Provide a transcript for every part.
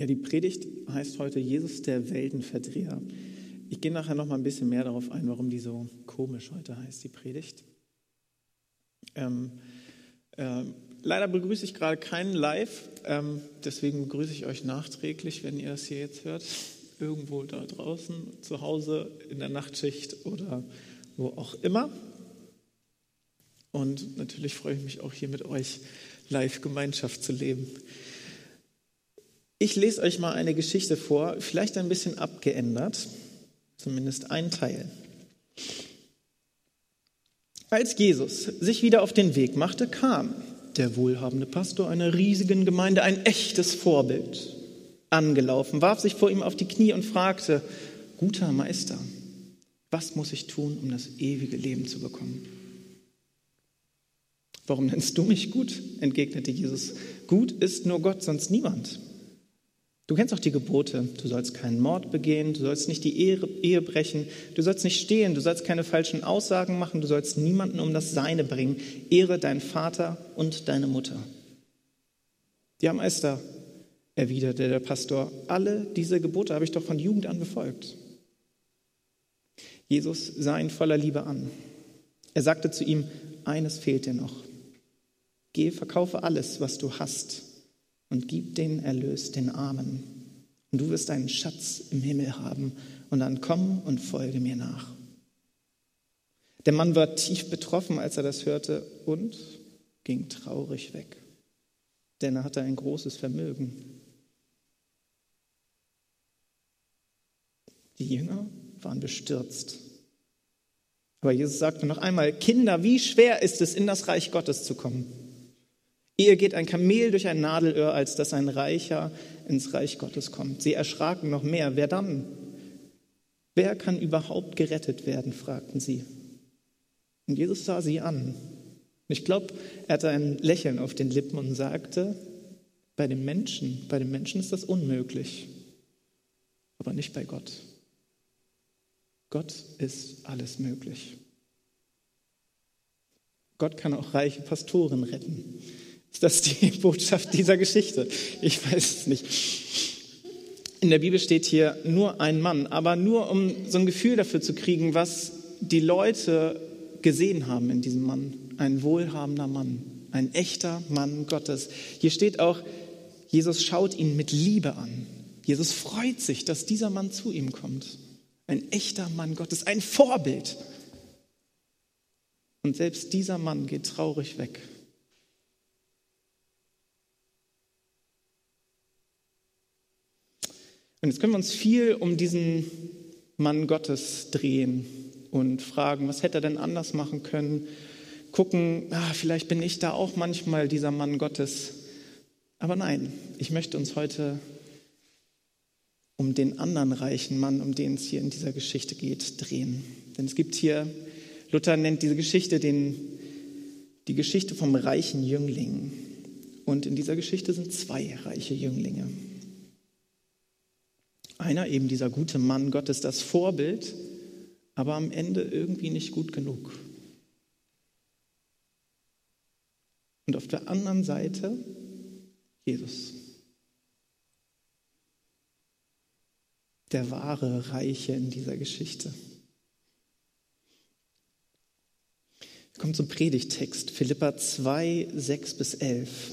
Ja, die Predigt heißt heute Jesus der Weltenverdreher. Ich gehe nachher noch mal ein bisschen mehr darauf ein, warum die so komisch heute heißt, die Predigt. Ähm, äh, leider begrüße ich gerade keinen live, ähm, deswegen begrüße ich euch nachträglich, wenn ihr das hier jetzt hört, irgendwo da draußen, zu Hause, in der Nachtschicht oder wo auch immer. Und natürlich freue ich mich auch hier mit euch live Gemeinschaft zu leben. Ich lese euch mal eine Geschichte vor, vielleicht ein bisschen abgeändert, zumindest ein Teil. Als Jesus sich wieder auf den Weg machte, kam der wohlhabende Pastor einer riesigen Gemeinde, ein echtes Vorbild, angelaufen, warf sich vor ihm auf die Knie und fragte, guter Meister, was muss ich tun, um das ewige Leben zu bekommen? Warum nennst du mich gut? entgegnete Jesus. Gut ist nur Gott, sonst niemand. Du kennst auch die Gebote. Du sollst keinen Mord begehen, du sollst nicht die Ehe, Ehe, brechen, du sollst nicht stehlen, du sollst keine falschen Aussagen machen, du sollst niemanden um das Seine bringen. Ehre deinen Vater und deine Mutter. Ja, Meister, erwiderte der Pastor, alle diese Gebote habe ich doch von Jugend an befolgt. Jesus sah ihn voller Liebe an. Er sagte zu ihm, eines fehlt dir noch. Geh, verkaufe alles, was du hast und gib den Erlös den Armen. Und du wirst einen Schatz im Himmel haben. Und dann komm und folge mir nach. Der Mann war tief betroffen, als er das hörte und ging traurig weg, denn er hatte ein großes Vermögen. Die Jünger waren bestürzt. Aber Jesus sagte noch einmal, Kinder, wie schwer ist es, in das Reich Gottes zu kommen? Eher geht ein Kamel durch ein Nadelöhr, als dass ein Reicher ins Reich Gottes kommt. Sie erschraken noch mehr. Wer dann? Wer kann überhaupt gerettet werden? fragten sie. Und Jesus sah sie an. Ich glaube, er hatte ein Lächeln auf den Lippen und sagte, bei den Menschen, bei den Menschen ist das unmöglich, aber nicht bei Gott. Gott ist alles möglich. Gott kann auch reiche Pastoren retten. Ist das die Botschaft dieser Geschichte? Ich weiß es nicht. In der Bibel steht hier nur ein Mann, aber nur um so ein Gefühl dafür zu kriegen, was die Leute gesehen haben in diesem Mann. Ein wohlhabender Mann, ein echter Mann Gottes. Hier steht auch, Jesus schaut ihn mit Liebe an. Jesus freut sich, dass dieser Mann zu ihm kommt. Ein echter Mann Gottes, ein Vorbild. Und selbst dieser Mann geht traurig weg. Und jetzt können wir uns viel um diesen Mann Gottes drehen und fragen, was hätte er denn anders machen können? Gucken, ah, vielleicht bin ich da auch manchmal dieser Mann Gottes. Aber nein, ich möchte uns heute um den anderen reichen Mann, um den es hier in dieser Geschichte geht, drehen. Denn es gibt hier, Luther nennt diese Geschichte den, die Geschichte vom reichen Jüngling. Und in dieser Geschichte sind zwei reiche Jünglinge. Einer, eben dieser gute Mann Gottes, das Vorbild, aber am Ende irgendwie nicht gut genug. Und auf der anderen Seite Jesus. Der wahre Reiche in dieser Geschichte. Kommen zum Predigtext, Philippa 2, 6 bis 11.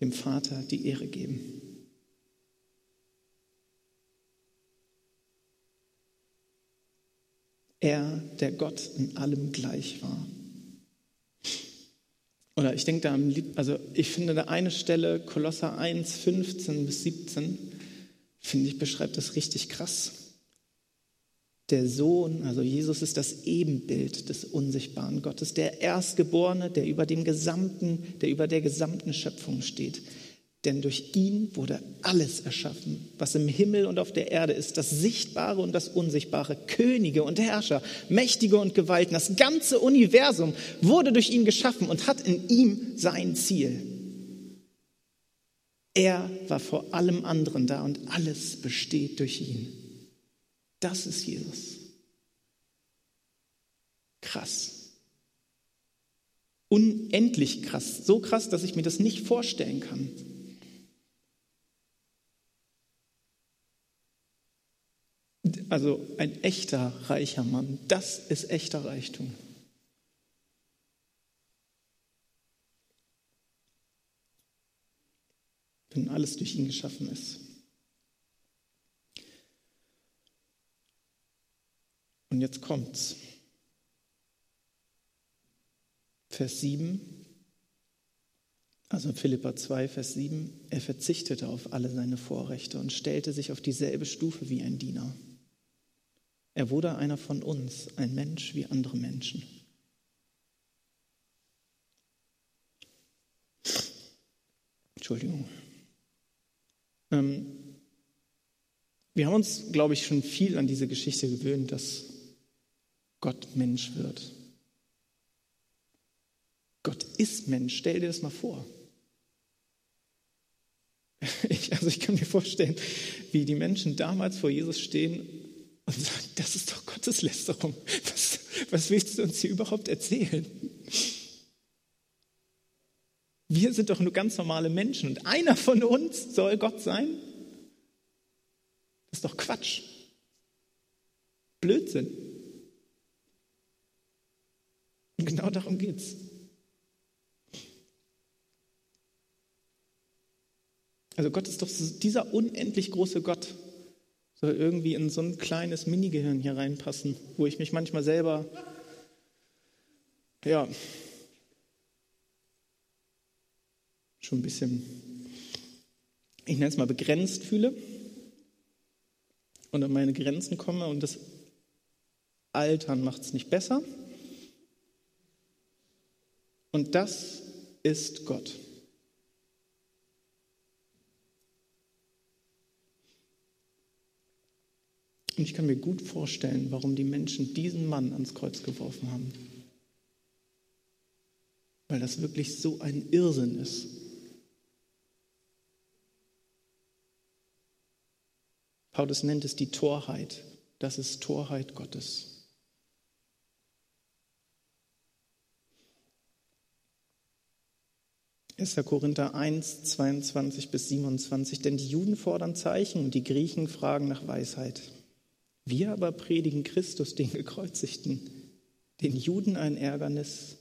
dem Vater die Ehre geben. Er, der Gott in allem gleich war. Oder ich denke da am Lied, also ich finde da eine Stelle, Kolosser 1, 15 bis 17, finde ich, beschreibt das richtig krass. Der Sohn, also Jesus ist das Ebenbild des unsichtbaren Gottes, der Erstgeborene, der über dem gesamten, der über der gesamten Schöpfung steht. Denn durch ihn wurde alles erschaffen, was im Himmel und auf der Erde ist, das Sichtbare und das Unsichtbare, Könige und Herrscher, Mächtige und Gewalten. Das ganze Universum wurde durch ihn geschaffen und hat in ihm sein Ziel. Er war vor allem anderen da und alles besteht durch ihn. Das ist Jesus. Krass. Unendlich krass. So krass, dass ich mir das nicht vorstellen kann. Also ein echter reicher Mann, das ist echter Reichtum. Wenn alles durch ihn geschaffen ist. Und jetzt kommt's. Vers 7, also Philippa 2, Vers 7, er verzichtete auf alle seine Vorrechte und stellte sich auf dieselbe Stufe wie ein Diener. Er wurde einer von uns, ein Mensch wie andere Menschen. Entschuldigung. Ähm, wir haben uns, glaube ich, schon viel an diese Geschichte gewöhnt, dass Gott Mensch wird. Gott ist Mensch. Stell dir das mal vor. Ich, also ich kann mir vorstellen, wie die Menschen damals vor Jesus stehen und sagen, das ist doch Gotteslästerung. Was, was willst du uns hier überhaupt erzählen? Wir sind doch nur ganz normale Menschen und einer von uns soll Gott sein? Das ist doch Quatsch. Blödsinn. Und genau darum geht es. Also Gott ist doch dieser unendlich große Gott, soll irgendwie in so ein kleines Minigehirn hier reinpassen, wo ich mich manchmal selber, ja, schon ein bisschen, ich nenne es mal begrenzt fühle und an meine Grenzen komme und das Altern macht es nicht besser. Und das ist Gott. Und ich kann mir gut vorstellen, warum die Menschen diesen Mann ans Kreuz geworfen haben. Weil das wirklich so ein Irrsinn ist. Paulus nennt es die Torheit. Das ist Torheit Gottes. 1. Korinther 1, 22 bis 27. Denn die Juden fordern Zeichen und die Griechen fragen nach Weisheit. Wir aber predigen Christus, den Gekreuzigten, den Juden ein Ärgernis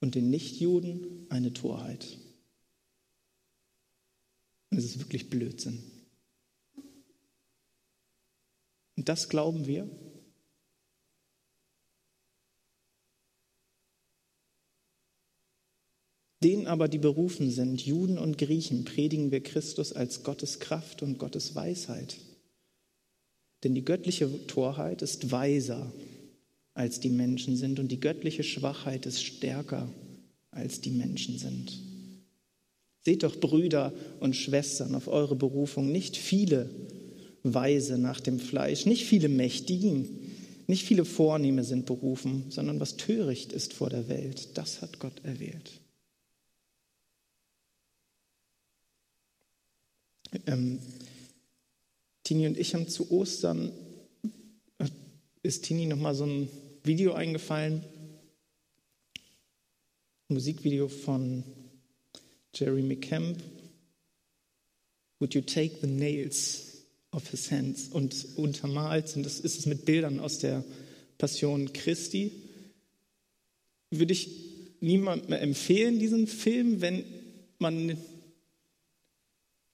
und den Nichtjuden eine Torheit. Und es ist wirklich Blödsinn. Und das glauben wir. Denen aber, die berufen sind, Juden und Griechen, predigen wir Christus als Gottes Kraft und Gottes Weisheit. Denn die göttliche Torheit ist weiser, als die Menschen sind, und die göttliche Schwachheit ist stärker, als die Menschen sind. Seht doch, Brüder und Schwestern, auf eure Berufung, nicht viele Weise nach dem Fleisch, nicht viele Mächtigen, nicht viele Vornehme sind berufen, sondern was töricht ist vor der Welt, das hat Gott erwählt. Ähm, Tini und ich haben zu Ostern, äh, ist Tini nochmal so ein Video eingefallen, ein Musikvideo von Jerry McCamp, Would you take the nails of his hands? Und untermalt sind das, ist es mit Bildern aus der Passion Christi. Würde ich niemandem empfehlen, diesen Film, wenn man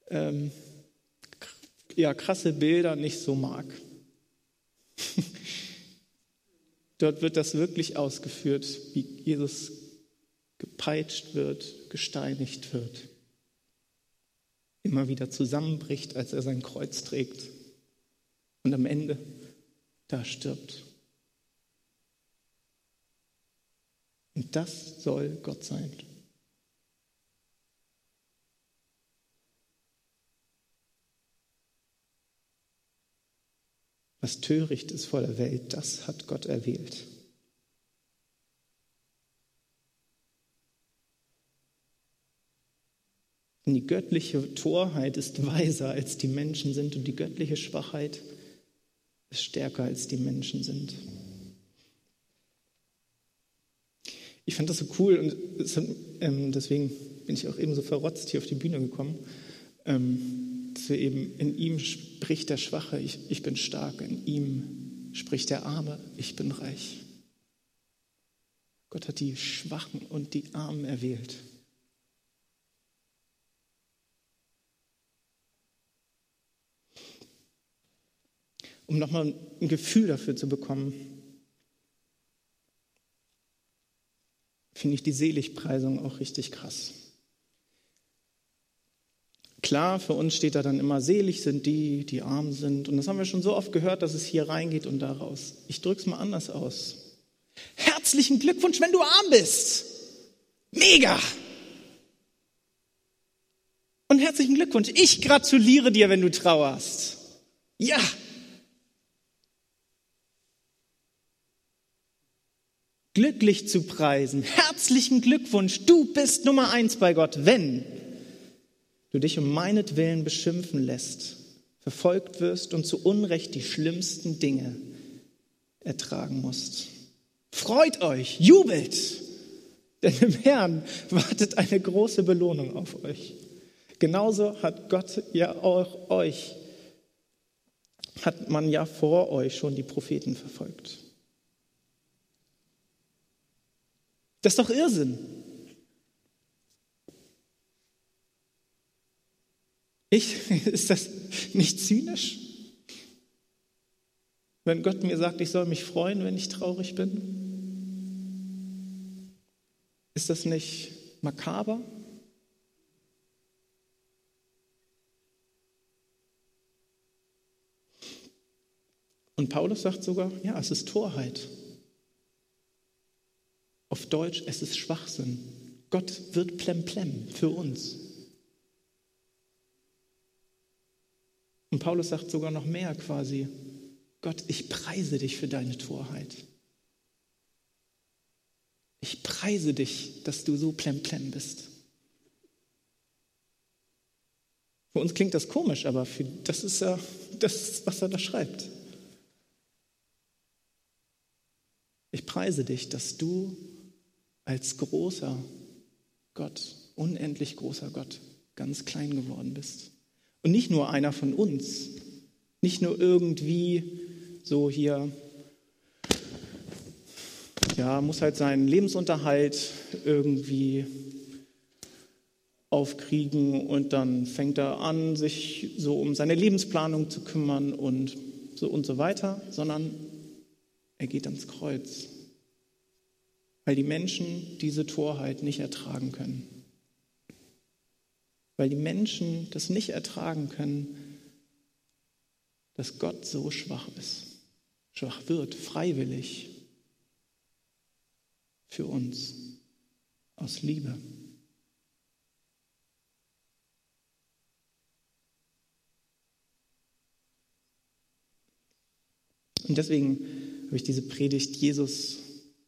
ähm, ja, krasse Bilder nicht so mag. Dort wird das wirklich ausgeführt, wie Jesus gepeitscht wird, gesteinigt wird, immer wieder zusammenbricht, als er sein Kreuz trägt und am Ende da stirbt. Und das soll Gott sein. Was töricht ist vor der Welt, das hat Gott erwählt. Und die göttliche Torheit ist weiser als die Menschen sind und die göttliche Schwachheit ist stärker als die Menschen sind. Ich fand das so cool und ähm, deswegen bin ich auch eben so verrotzt hier auf die Bühne gekommen. Dass wir eben in ihm spricht der Schwache, ich, ich bin stark, in ihm spricht der Arme, ich bin reich. Gott hat die Schwachen und die Armen erwählt. Um nochmal ein Gefühl dafür zu bekommen, finde ich die Seligpreisung auch richtig krass. Klar, für uns steht da dann immer, selig sind die, die arm sind. Und das haben wir schon so oft gehört, dass es hier reingeht und da raus. Ich drücke es mal anders aus. Herzlichen Glückwunsch, wenn du arm bist. Mega! Und herzlichen Glückwunsch. Ich gratuliere dir, wenn du trauerst. Ja! Glücklich zu preisen. Herzlichen Glückwunsch. Du bist Nummer eins bei Gott, wenn du dich um meinetwillen beschimpfen lässt, verfolgt wirst und zu Unrecht die schlimmsten Dinge ertragen musst. Freut euch, jubelt, denn im Herrn wartet eine große Belohnung auf euch. Genauso hat Gott ja auch euch, hat man ja vor euch schon die Propheten verfolgt. Das ist doch Irrsinn. Ich, ist das nicht zynisch? Wenn Gott mir sagt, ich soll mich freuen, wenn ich traurig bin? Ist das nicht makaber? Und Paulus sagt sogar, ja, es ist Torheit. Auf Deutsch, es ist Schwachsinn. Gott wird plemplem für uns. Und Paulus sagt sogar noch mehr quasi, Gott, ich preise dich für deine Torheit. Ich preise dich, dass du so plemplem bist. Für uns klingt das komisch, aber für, das ist ja das, was er da schreibt. Ich preise dich, dass du als großer Gott, unendlich großer Gott, ganz klein geworden bist. Und nicht nur einer von uns, nicht nur irgendwie so hier, ja, muss halt seinen Lebensunterhalt irgendwie aufkriegen und dann fängt er an, sich so um seine Lebensplanung zu kümmern und so und so weiter, sondern er geht ans Kreuz, weil die Menschen diese Torheit nicht ertragen können weil die Menschen das nicht ertragen können, dass Gott so schwach ist, schwach wird, freiwillig für uns, aus Liebe. Und deswegen habe ich diese Predigt Jesus,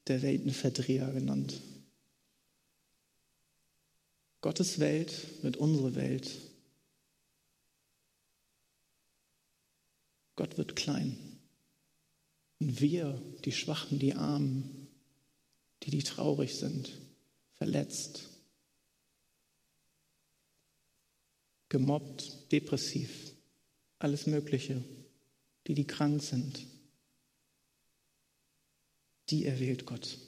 der Weltenverdreher, genannt. Gottes Welt wird unsere Welt. Gott wird klein. Und wir, die Schwachen, die Armen, die, die traurig sind, verletzt, gemobbt, depressiv, alles Mögliche, die, die krank sind, die erwählt Gott.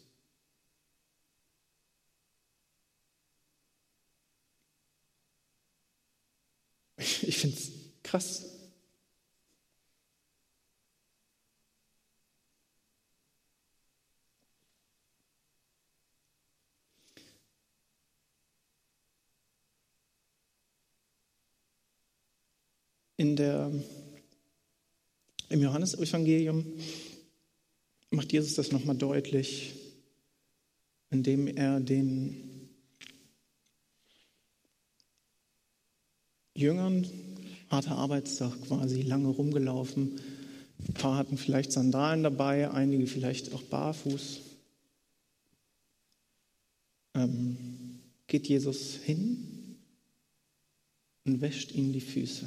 Ich finde es krass. In der, Im Johannesevangelium macht Jesus das nochmal deutlich, indem er den Jüngern, harter Arbeitstag quasi, lange rumgelaufen. Ein paar hatten vielleicht Sandalen dabei, einige vielleicht auch barfuß. Ähm, geht Jesus hin und wäscht ihnen die Füße.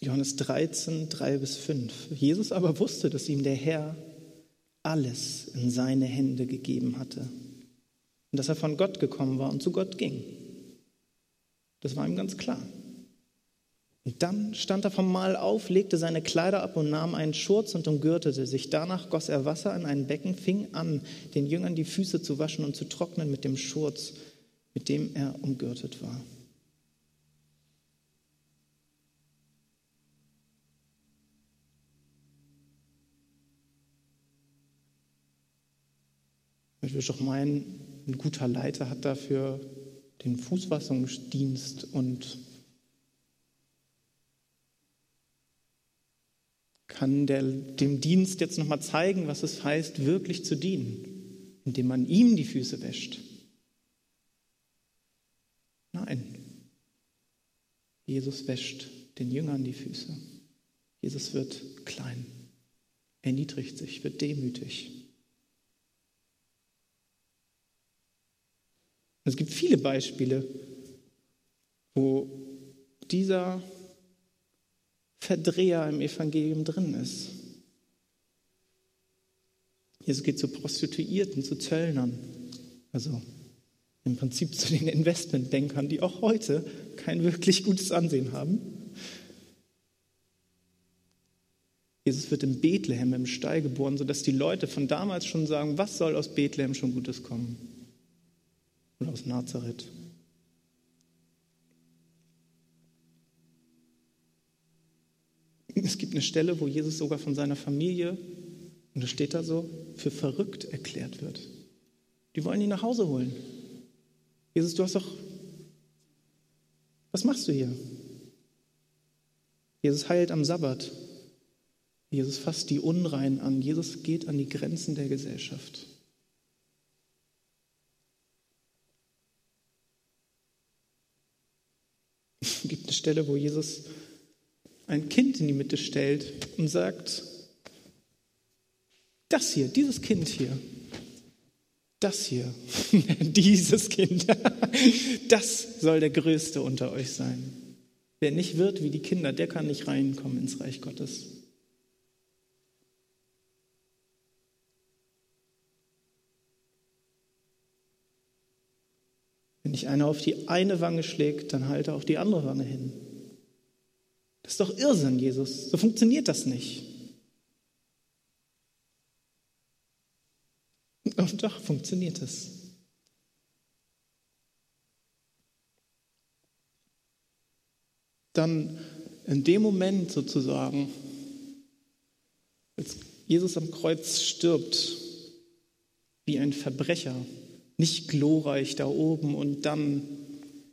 Johannes 13, 3 bis 5. Jesus aber wusste, dass ihm der Herr alles in seine Hände gegeben hatte und dass er von Gott gekommen war und zu Gott ging. Das war ihm ganz klar. Und dann stand er vom Mahl auf, legte seine Kleider ab und nahm einen Schurz und umgürtete sich. Danach goss er Wasser in ein Becken, fing an, den Jüngern die Füße zu waschen und zu trocknen mit dem Schurz, mit dem er umgürtet war. Ich würde doch meinen, ein guter Leiter hat dafür den Fußwassungsdienst und kann der, dem Dienst jetzt nochmal zeigen, was es heißt, wirklich zu dienen, indem man ihm die Füße wäscht. Nein, Jesus wäscht den Jüngern die Füße. Jesus wird klein, erniedrigt sich, wird demütig. Es gibt viele Beispiele, wo dieser Verdreher im Evangelium drin ist. Jesus geht zu Prostituierten, zu Zöllnern, also im Prinzip zu den Investmentbankern, die auch heute kein wirklich gutes Ansehen haben. Jesus wird in Bethlehem im Stall geboren, sodass die Leute von damals schon sagen, was soll aus Bethlehem schon Gutes kommen? Aus Nazareth. Es gibt eine Stelle, wo Jesus sogar von seiner Familie, und das steht da so, für verrückt erklärt wird. Die wollen ihn nach Hause holen. Jesus, du hast doch, was machst du hier? Jesus heilt am Sabbat. Jesus fasst die Unrein an. Jesus geht an die Grenzen der Gesellschaft. Es gibt eine Stelle, wo Jesus ein Kind in die Mitte stellt und sagt, das hier, dieses Kind hier, das hier, dieses Kind, das soll der Größte unter euch sein. Wer nicht wird wie die Kinder, der kann nicht reinkommen ins Reich Gottes. Wenn dich einer auf die eine Wange schlägt, dann halte auch die andere Wange hin. Das ist doch Irrsinn, Jesus. So funktioniert das nicht. Und doch funktioniert es. Dann in dem Moment sozusagen, als Jesus am Kreuz stirbt, wie ein Verbrecher, nicht glorreich da oben und dann,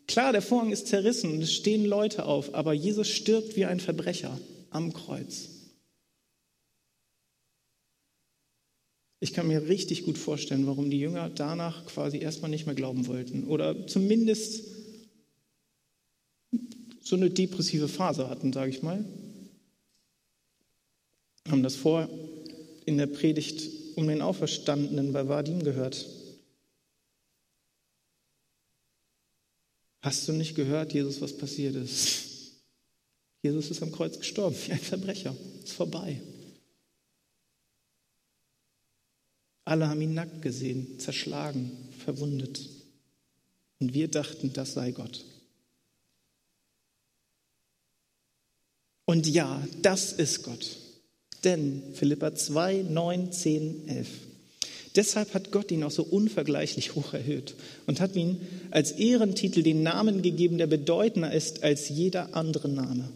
klar, der Vorhang ist zerrissen es stehen Leute auf, aber Jesus stirbt wie ein Verbrecher am Kreuz. Ich kann mir richtig gut vorstellen, warum die Jünger danach quasi erstmal nicht mehr glauben wollten oder zumindest so eine depressive Phase hatten, sage ich mal. Haben das vor in der Predigt um den Auferstandenen bei Vadim gehört. Hast du nicht gehört, Jesus, was passiert ist? Jesus ist am Kreuz gestorben, wie ein Verbrecher. Ist vorbei. Alle haben ihn nackt gesehen, zerschlagen, verwundet. Und wir dachten, das sei Gott. Und ja, das ist Gott. Denn Philippa 2, 9, 10, 11. Deshalb hat Gott ihn auch so unvergleichlich hoch erhöht und hat ihm als Ehrentitel den Namen gegeben, der bedeutender ist als jeder andere Name.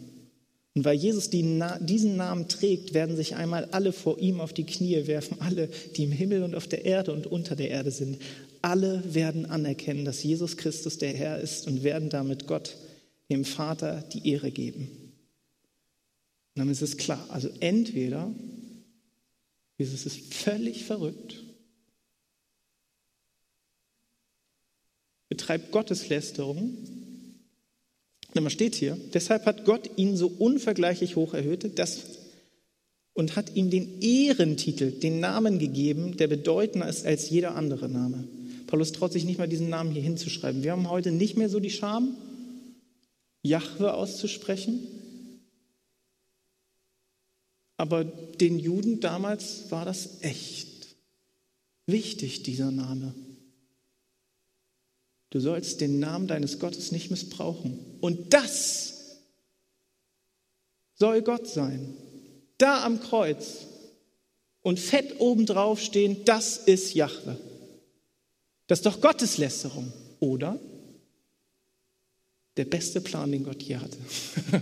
Und weil Jesus diesen Namen trägt, werden sich einmal alle vor ihm auf die Knie werfen, alle, die im Himmel und auf der Erde und unter der Erde sind. Alle werden anerkennen, dass Jesus Christus der Herr ist und werden damit Gott, dem Vater, die Ehre geben. Und dann ist es klar, also entweder Jesus ist völlig verrückt, betreibt Gotteslästerung man steht hier, deshalb hat Gott ihn so unvergleichlich hoch erhöht dass, und hat ihm den Ehrentitel, den Namen gegeben, der bedeutender ist als jeder andere Name. Paulus traut sich nicht mal diesen Namen hier hinzuschreiben. Wir haben heute nicht mehr so die Scham, Jahwe auszusprechen. Aber den Juden damals war das echt wichtig, dieser Name. Du sollst den Namen deines Gottes nicht missbrauchen. Und das soll Gott sein. Da am Kreuz und fett obendrauf stehen, das ist Jahwe. Das ist doch Gotteslästerung, oder? Der beste Plan, den Gott je hatte.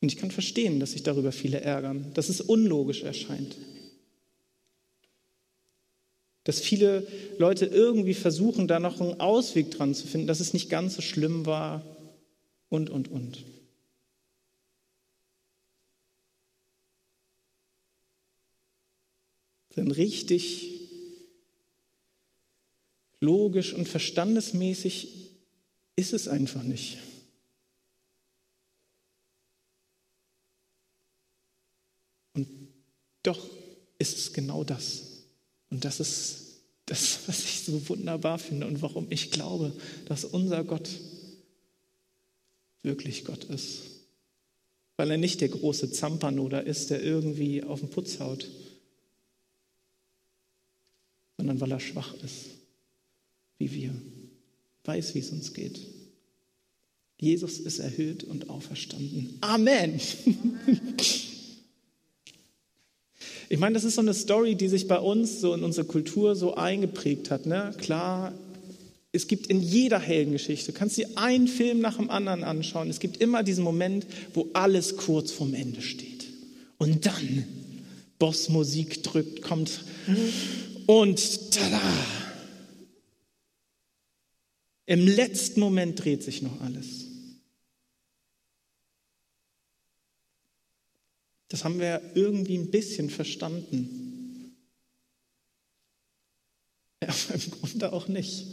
Und ich kann verstehen, dass sich darüber viele ärgern, dass es unlogisch erscheint dass viele Leute irgendwie versuchen, da noch einen Ausweg dran zu finden, dass es nicht ganz so schlimm war und, und, und. Denn richtig logisch und verstandesmäßig ist es einfach nicht. Und doch ist es genau das. Und das ist das, was ich so wunderbar finde und warum ich glaube, dass unser Gott wirklich Gott ist. Weil er nicht der große Zampanoder ist, der irgendwie auf den Putz haut, sondern weil er schwach ist, wie wir, weiß, wie es uns geht. Jesus ist erhöht und auferstanden. Amen. Ich meine, das ist so eine Story, die sich bei uns so in unserer Kultur so eingeprägt hat. Ne? Klar, es gibt in jeder Heldengeschichte, du kannst dir einen Film nach dem anderen anschauen, es gibt immer diesen Moment, wo alles kurz vorm Ende steht. Und dann Bossmusik drückt, kommt und tada! Im letzten Moment dreht sich noch alles. Das haben wir irgendwie ein bisschen verstanden. Ja, im Grunde auch nicht.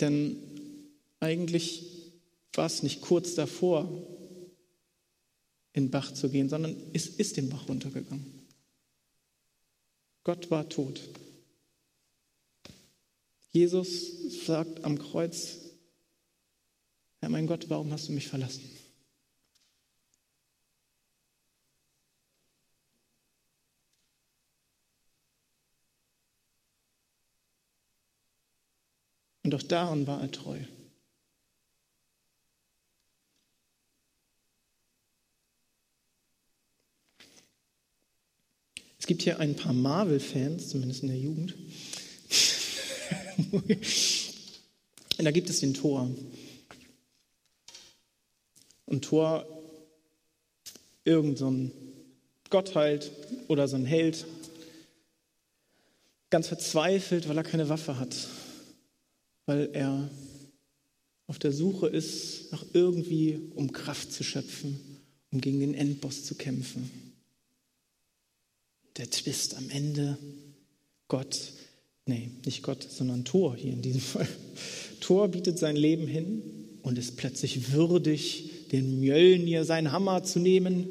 Denn eigentlich war es nicht kurz davor, in den Bach zu gehen, sondern es ist den Bach runtergegangen. Gott war tot. Jesus sagt am Kreuz, Herr mein Gott, warum hast du mich verlassen? Und auch daran war er treu. Es gibt hier ein paar Marvel-Fans, zumindest in der Jugend. Und da gibt es den Thor. Und Thor, irgend so ein oder so ein Held, ganz verzweifelt, weil er keine Waffe hat weil er auf der Suche ist nach irgendwie, um Kraft zu schöpfen, um gegen den Endboss zu kämpfen. Der Twist am Ende, Gott, nee, nicht Gott, sondern Thor hier in diesem Fall. Thor bietet sein Leben hin und ist plötzlich würdig, den Mjölnir, seinen Hammer zu nehmen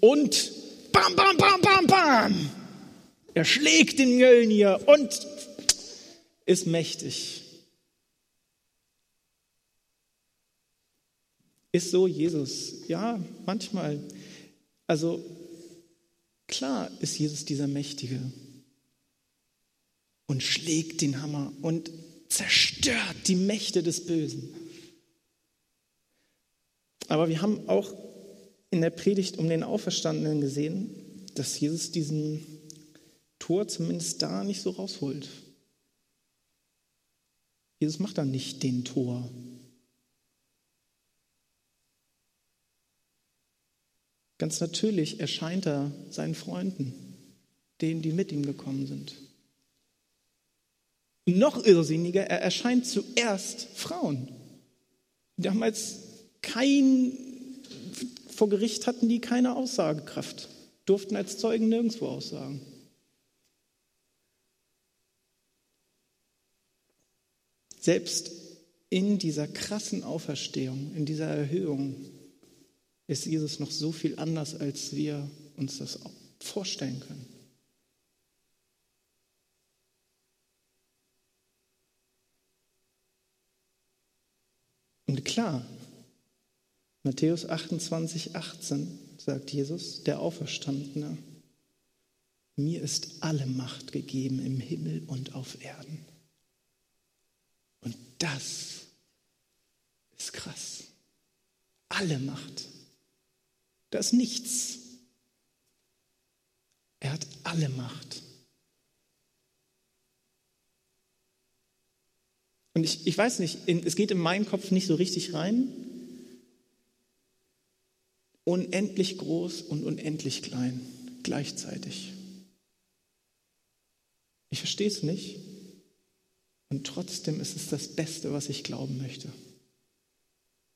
und bam, bam, bam, bam, bam. Er schlägt den Mjölnir und ist mächtig. Ist so Jesus? Ja, manchmal. Also klar ist Jesus dieser Mächtige und schlägt den Hammer und zerstört die Mächte des Bösen. Aber wir haben auch in der Predigt um den Auferstandenen gesehen, dass Jesus diesen Tor zumindest da nicht so rausholt. Jesus macht da nicht den Tor. Ganz natürlich erscheint er seinen Freunden, denen, die mit ihm gekommen sind. Noch irrsinniger, er erscheint zuerst Frauen. Damals kein, vor Gericht hatten die keine Aussagekraft, durften als Zeugen nirgendwo aussagen. Selbst in dieser krassen Auferstehung, in dieser Erhöhung, ist Jesus noch so viel anders, als wir uns das vorstellen können. Und klar, Matthäus 28, 18 sagt Jesus, der Auferstandene, mir ist alle Macht gegeben im Himmel und auf Erden. Und das ist krass. Alle Macht. Da ist nichts. Er hat alle Macht. Und ich, ich weiß nicht, es geht in meinen Kopf nicht so richtig rein. Unendlich groß und unendlich klein gleichzeitig. Ich verstehe es nicht. Und trotzdem ist es das Beste, was ich glauben möchte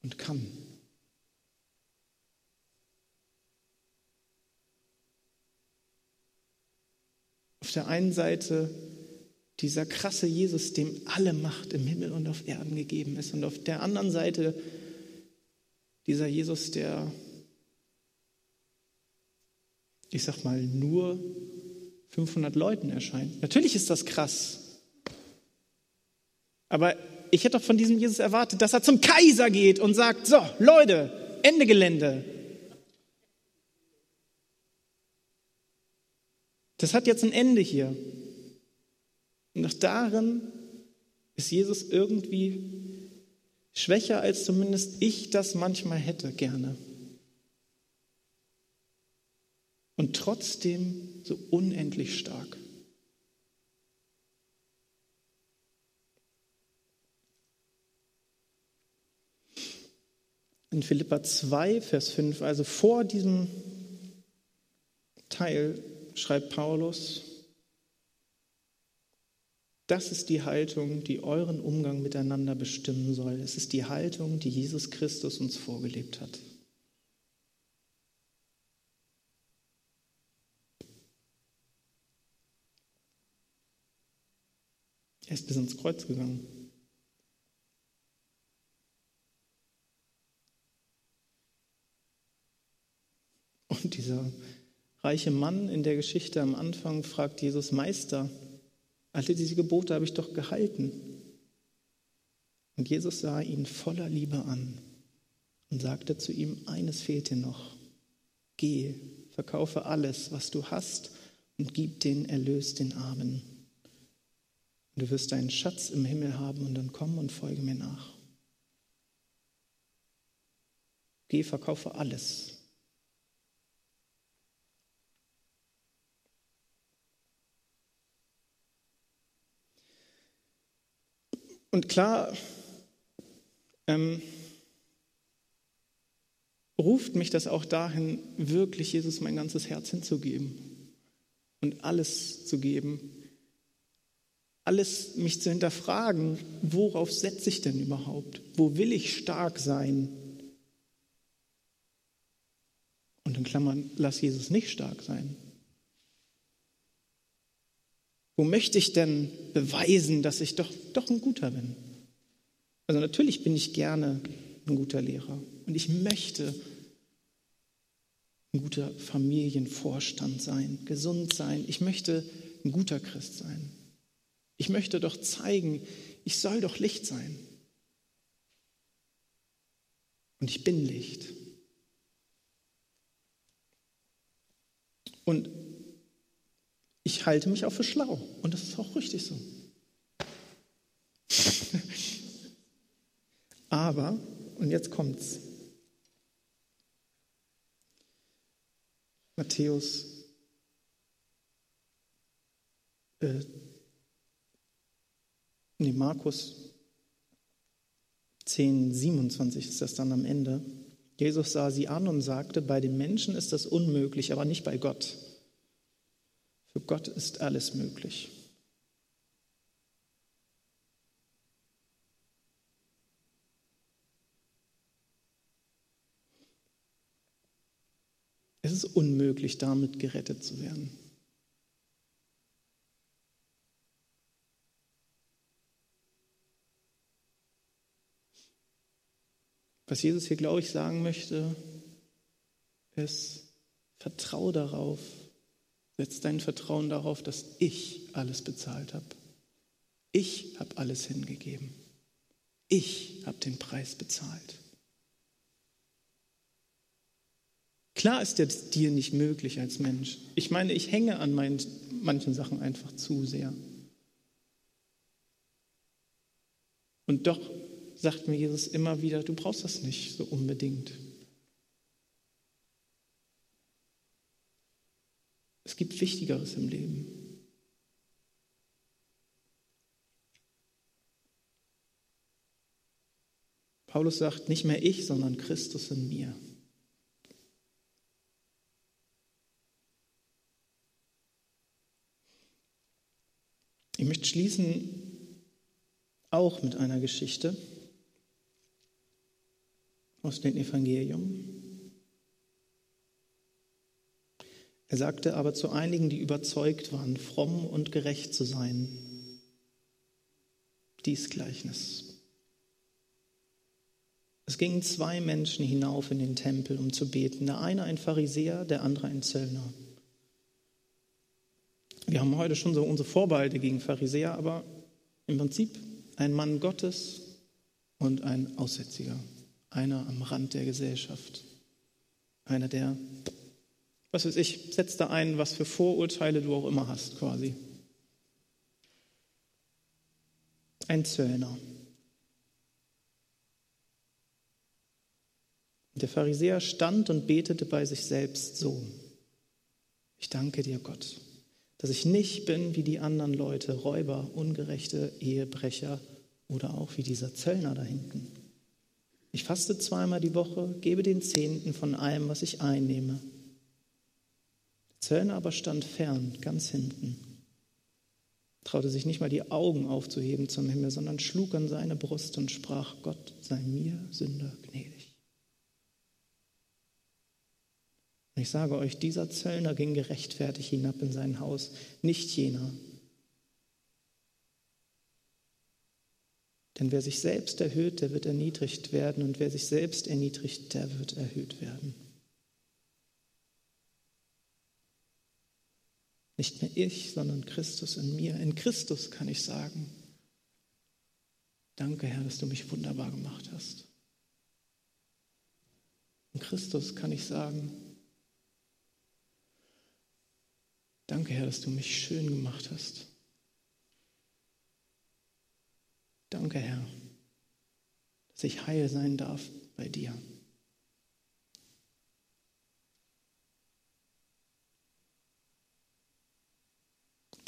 und kann. Auf der einen Seite dieser krasse Jesus, dem alle Macht im Himmel und auf Erden gegeben ist. Und auf der anderen Seite dieser Jesus, der, ich sag mal, nur 500 Leuten erscheint. Natürlich ist das krass. Aber ich hätte doch von diesem Jesus erwartet, dass er zum Kaiser geht und sagt, so, Leute, Ende Gelände. Das hat jetzt ein Ende hier. Und auch darin ist Jesus irgendwie schwächer, als zumindest ich das manchmal hätte gerne. Und trotzdem so unendlich stark. In Philippa 2, Vers 5, also vor diesem Teil, schreibt Paulus, das ist die Haltung, die euren Umgang miteinander bestimmen soll. Es ist die Haltung, die Jesus Christus uns vorgelebt hat. Er ist bis ins Kreuz gegangen. Und dieser reiche Mann in der Geschichte am Anfang fragt Jesus, Meister, alle diese Gebote habe ich doch gehalten. Und Jesus sah ihn voller Liebe an und sagte zu ihm, eines fehlt dir noch. Geh, verkaufe alles, was du hast und gib den Erlös den Armen. Du wirst einen Schatz im Himmel haben und dann komm und folge mir nach. Geh, verkaufe alles Und klar, ähm, ruft mich das auch dahin, wirklich Jesus mein ganzes Herz hinzugeben und alles zu geben. Alles mich zu hinterfragen, worauf setze ich denn überhaupt? Wo will ich stark sein? Und in Klammern, lass Jesus nicht stark sein. Wo möchte ich denn beweisen, dass ich doch, doch ein guter bin? Also natürlich bin ich gerne ein guter Lehrer und ich möchte ein guter Familienvorstand sein, gesund sein. Ich möchte ein guter Christ sein. Ich möchte doch zeigen, ich soll doch Licht sein. Und ich bin Licht. Und ich halte mich auch für schlau und das ist auch richtig so. Aber, und jetzt kommt's. Matthäus äh, nee, Markus 10, 27 ist das dann am Ende. Jesus sah sie an und sagte, bei den Menschen ist das unmöglich, aber nicht bei Gott. Für Gott ist alles möglich. Es ist unmöglich, damit gerettet zu werden. Was Jesus hier, glaube ich, sagen möchte, ist, vertraue darauf, setz dein Vertrauen darauf, dass ich alles bezahlt habe. Ich habe alles hingegeben. Ich habe den Preis bezahlt. Klar ist das dir nicht möglich als Mensch. Ich meine, ich hänge an meinen, manchen Sachen einfach zu sehr. Und doch sagt mir Jesus immer wieder, du brauchst das nicht so unbedingt. Es gibt Wichtigeres im Leben. Paulus sagt, nicht mehr ich, sondern Christus in mir. Ich möchte schließen auch mit einer Geschichte aus dem Evangelium. Er sagte aber zu einigen, die überzeugt waren, fromm und gerecht zu sein, dies Gleichnis. Es gingen zwei Menschen hinauf in den Tempel, um zu beten. Der eine ein Pharisäer, der andere ein Zöllner. Wir haben heute schon so unsere Vorbehalte gegen Pharisäer, aber im Prinzip ein Mann Gottes und ein Aussätziger, einer am Rand der Gesellschaft, einer, der, was weiß ich, setzt da ein, was für Vorurteile du auch immer hast, quasi. Ein Zöllner. Der Pharisäer stand und betete bei sich selbst so. Ich danke dir, Gott dass ich nicht bin wie die anderen Leute, Räuber, ungerechte Ehebrecher oder auch wie dieser Zöllner da hinten. Ich faste zweimal die Woche, gebe den Zehnten von allem, was ich einnehme. Zöllner aber stand fern, ganz hinten, traute sich nicht mal die Augen aufzuheben zum Himmel, sondern schlug an seine Brust und sprach, Gott sei mir Sünder gnädig. Und ich sage euch, dieser Zöllner ging gerechtfertigt hinab in sein Haus, nicht jener. Denn wer sich selbst erhöht, der wird erniedrigt werden, und wer sich selbst erniedrigt, der wird erhöht werden. Nicht mehr ich, sondern Christus in mir. In Christus kann ich sagen, danke Herr, dass du mich wunderbar gemacht hast. In Christus kann ich sagen, Danke, Herr, dass du mich schön gemacht hast. Danke, Herr, dass ich heil sein darf bei dir.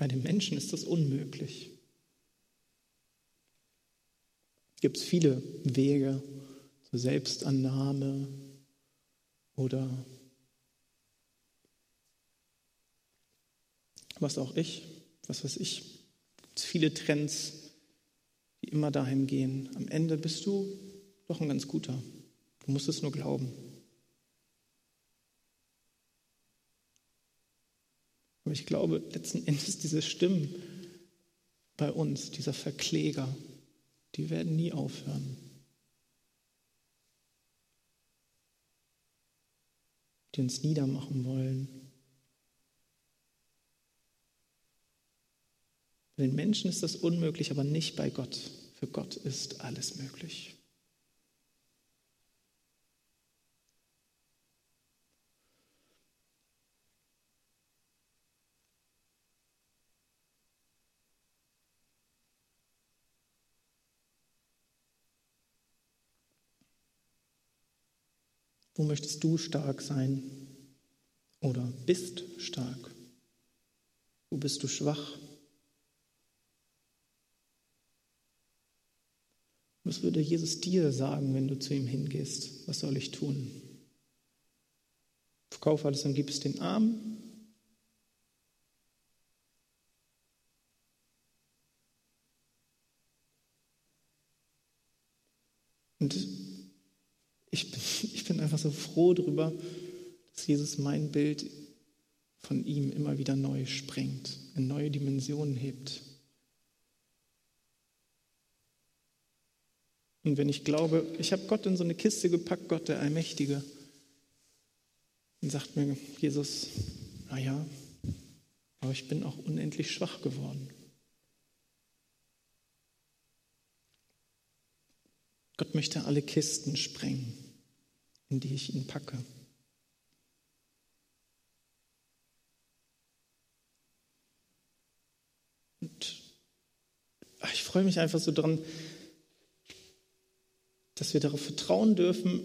Bei den Menschen ist das unmöglich. Es gibt viele Wege zur Selbstannahme oder was auch ich, was weiß ich. Es gibt viele Trends, die immer dahin gehen. Am Ende bist du doch ein ganz guter. Du musst es nur glauben. Aber ich glaube, letzten Endes diese Stimmen bei uns, dieser Verkläger, die werden nie aufhören. Die uns niedermachen wollen, Bei den Menschen ist das unmöglich, aber nicht bei Gott. Für Gott ist alles möglich. Wo möchtest du stark sein oder bist stark? Wo bist du schwach? Was würde Jesus dir sagen, wenn du zu ihm hingehst? Was soll ich tun? Verkauf alles und gib es den Armen? Und ich bin, ich bin einfach so froh darüber, dass Jesus mein Bild von ihm immer wieder neu sprengt, in neue Dimensionen hebt. Und wenn ich glaube, ich habe Gott in so eine Kiste gepackt, Gott der Allmächtige, dann sagt mir Jesus, naja, aber ich bin auch unendlich schwach geworden. Gott möchte alle Kisten sprengen, in die ich ihn packe. Und ich freue mich einfach so dran, dass wir darauf vertrauen dürfen.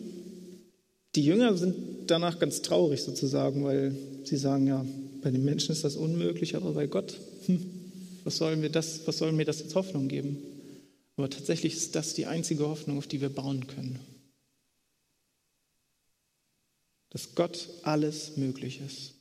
Die Jünger sind danach ganz traurig sozusagen, weil sie sagen, ja, bei den Menschen ist das unmöglich, aber bei Gott, hm, was soll mir das, was soll mir das jetzt Hoffnung geben? Aber tatsächlich ist das die einzige Hoffnung, auf die wir bauen können. Dass Gott alles möglich ist.